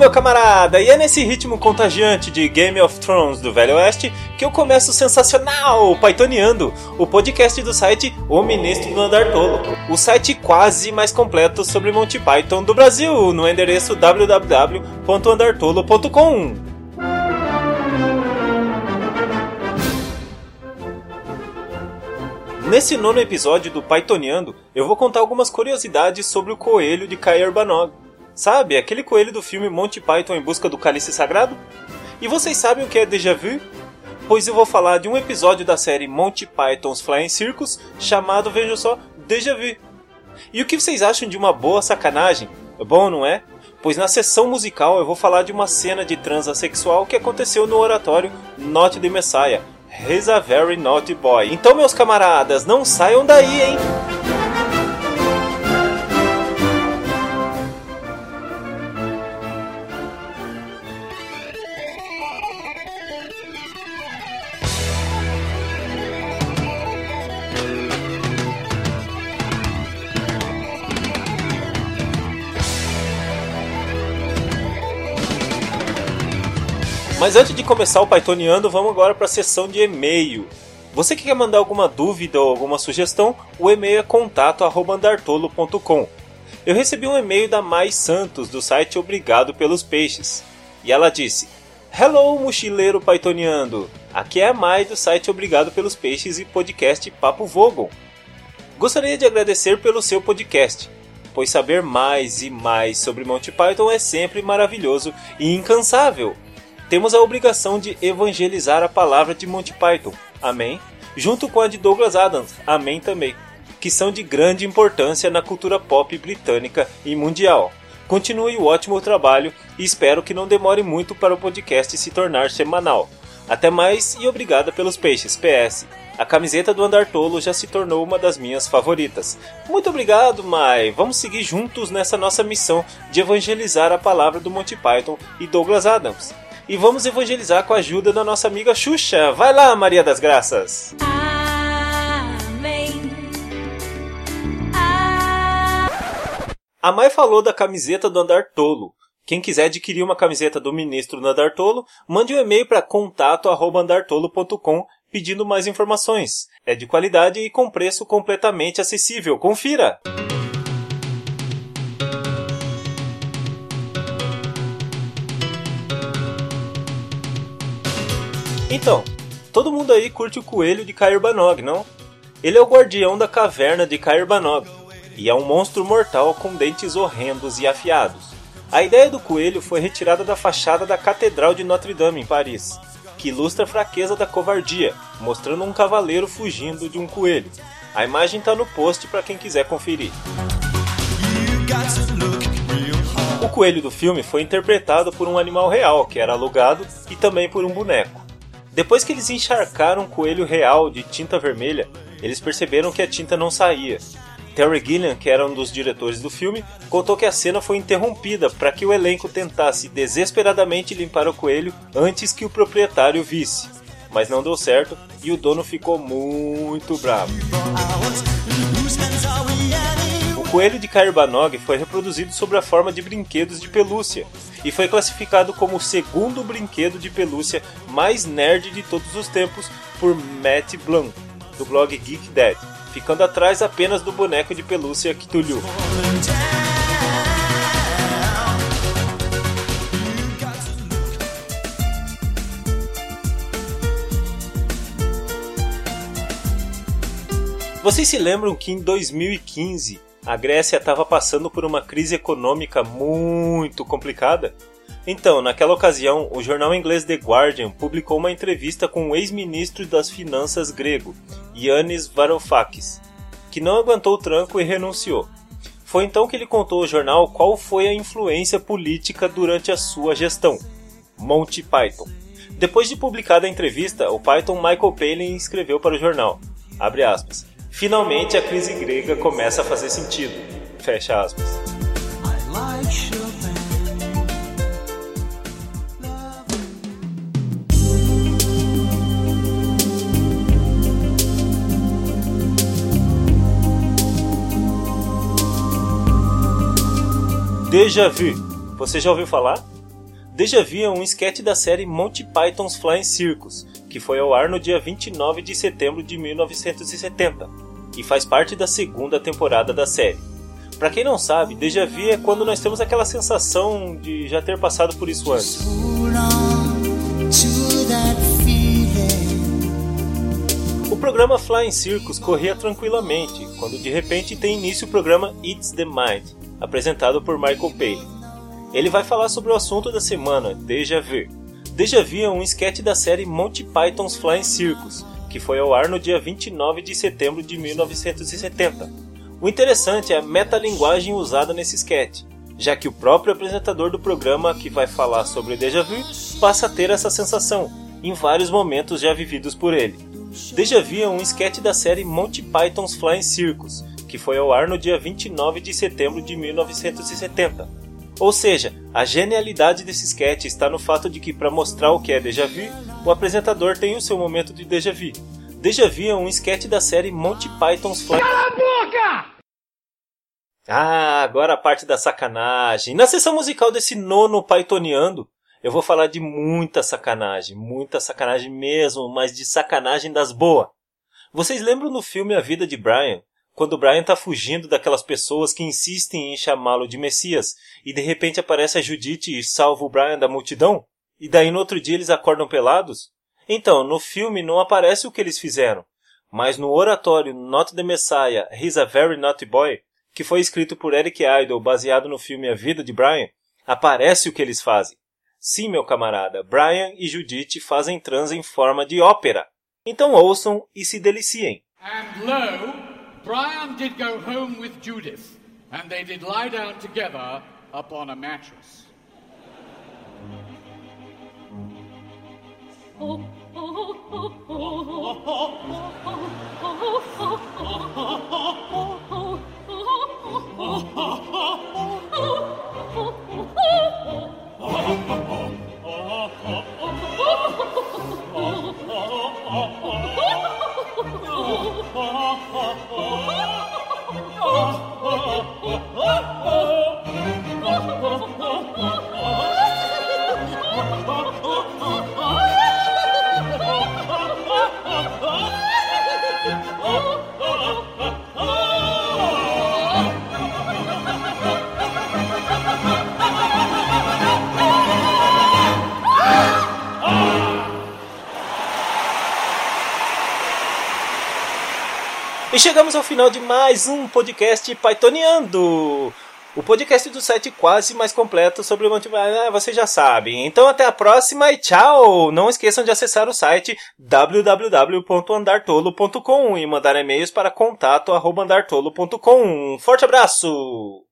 meu camarada! E é nesse ritmo contagiante de Game of Thrones do Velho Oeste que eu começo sensacional Pythoniando, o podcast do site O Ministro do Andar Tolo, o site quase mais completo sobre Monty Python do Brasil, no endereço www.andartolo.com. Nesse nono episódio do Pythoniando, eu vou contar algumas curiosidades sobre o coelho de Kair Banog. Sabe, aquele coelho do filme Monty Python em busca do cálice sagrado? E vocês sabem o que é déjà vu? Pois eu vou falar de um episódio da série Monty Python's Flying Circus chamado, veja só, Déjà Vu. E o que vocês acham de uma boa sacanagem? É bom, não é? Pois na sessão musical eu vou falar de uma cena de transa sexual que aconteceu no oratório Not the Messiah. He's a very naughty boy. Então, meus camaradas, não saiam daí, hein? Mas antes de começar o Pythoniano, vamos agora para a sessão de e-mail. Você que quer mandar alguma dúvida ou alguma sugestão, o e-mail é contato@andartolo.com. Eu recebi um e-mail da Mais Santos do site Obrigado pelos Peixes. E ela disse: Hello, mochileiro Pythoniando! Aqui é a Mai do site Obrigado pelos Peixes e podcast Papo Vogon. Gostaria de agradecer pelo seu podcast, pois saber mais e mais sobre Monty Python é sempre maravilhoso e incansável temos a obrigação de evangelizar a palavra de Monty Python, amém? Junto com a de Douglas Adams, amém também, que são de grande importância na cultura pop britânica e mundial. Continue o ótimo trabalho e espero que não demore muito para o podcast se tornar semanal. Até mais e obrigada pelos peixes. PS. A camiseta do Andar Tolo já se tornou uma das minhas favoritas. Muito obrigado, Mai. Vamos seguir juntos nessa nossa missão de evangelizar a palavra do Monty Python e Douglas Adams e vamos evangelizar com a ajuda da nossa amiga Xuxa. Vai lá, Maria das Graças! Amém. A Mai falou da camiseta do Andar Tolo. Quem quiser adquirir uma camiseta do ministro do Andar Tolo, mande um e-mail para contato@andartolo.com pedindo mais informações. É de qualidade e com preço completamente acessível. Confira! Então, todo mundo aí curte o coelho de Kair Banog, não? Ele é o guardião da caverna de Kair Banog e é um monstro mortal com dentes horrendos e afiados. A ideia do coelho foi retirada da fachada da Catedral de Notre-Dame em Paris, que ilustra a fraqueza da covardia, mostrando um cavaleiro fugindo de um coelho. A imagem está no post para quem quiser conferir. O coelho do filme foi interpretado por um animal real, que era alugado, e também por um boneco. Depois que eles encharcaram o coelho real de tinta vermelha, eles perceberam que a tinta não saía. Terry Gilliam, que era um dos diretores do filme, contou que a cena foi interrompida para que o elenco tentasse desesperadamente limpar o coelho antes que o proprietário visse. Mas não deu certo e o dono ficou muito bravo. Coelho de Cairbanog foi reproduzido sob a forma de brinquedos de pelúcia e foi classificado como o segundo brinquedo de pelúcia mais nerd de todos os tempos por Matt Blum, do blog Geek Dad, ficando atrás apenas do boneco de pelúcia Cthulhu. Vocês se lembram que em 2015 a Grécia estava passando por uma crise econômica muito complicada. Então, naquela ocasião, o jornal inglês The Guardian publicou uma entrevista com o ex-ministro das Finanças grego, Yannis Varoufakis, que não aguentou o tranco e renunciou. Foi então que ele contou ao jornal qual foi a influência política durante a sua gestão. Monty Python. Depois de publicada a entrevista, o Python Michael Palin escreveu para o jornal, abre aspas, Finalmente a crise grega começa a fazer sentido. Fecha aspas. Déjà vu. Você já ouviu falar? Deja Vu é um sketch da série Monty Python's Flying Circus, que foi ao ar no dia 29 de setembro de 1970 e faz parte da segunda temporada da série. Para quem não sabe, Deja Vu é quando nós temos aquela sensação de já ter passado por isso antes. O programa Flying Circus corria tranquilamente, quando de repente tem início o programa It's the Mind, apresentado por Michael Palin. Ele vai falar sobre o assunto da semana, Deja Vu. Deja Vu é um sketch da série Monty Python's Flying Circus, que foi ao ar no dia 29 de setembro de 1970 o interessante é a metalinguagem usada nesse sketch, já que o próprio apresentador do programa que vai falar sobre Deja Vu passa a ter essa sensação em vários momentos já vividos por ele. Deja Vu é um sketch da série Monty Python's Flying Circus, que foi ao ar no dia 29 de setembro de 1970. Ou seja, a genialidade desse sketch está no fato de que, para mostrar o que é déjà vu, o apresentador tem o seu momento de déjà vu, Deja Vu é um sketch da série Monty Python's Flying... Cala a boca! Ah, agora a parte da sacanagem. Na sessão musical desse nono Pythoniando, eu vou falar de muita sacanagem, muita sacanagem mesmo, mas de sacanagem das boas. Vocês lembram no filme A Vida de Brian? Quando Brian tá fugindo daquelas pessoas que insistem em chamá-lo de Messias, e de repente aparece a Judite e salva o Brian da multidão? E daí no outro dia eles acordam pelados? Então, no filme não aparece o que eles fizeram, mas no oratório Not the Messiah, He's a Very Naughty Boy, que foi escrito por Eric Idle baseado no filme A Vida de Brian, aparece o que eles fazem. Sim, meu camarada, Brian e Judith fazem trans em forma de ópera. Então ouçam e se deliciem. And lo, Brian did go home with Judith, and they did lie down together upon a mattress. Oh. E chegamos ao final de mais um podcast Pythoniando! O podcast do site quase mais completo sobre o Monty ah, vocês já sabem. Então até a próxima e tchau! Não esqueçam de acessar o site www.andartolo.com e mandar e-mails para contato@andartolo.com. Um forte abraço!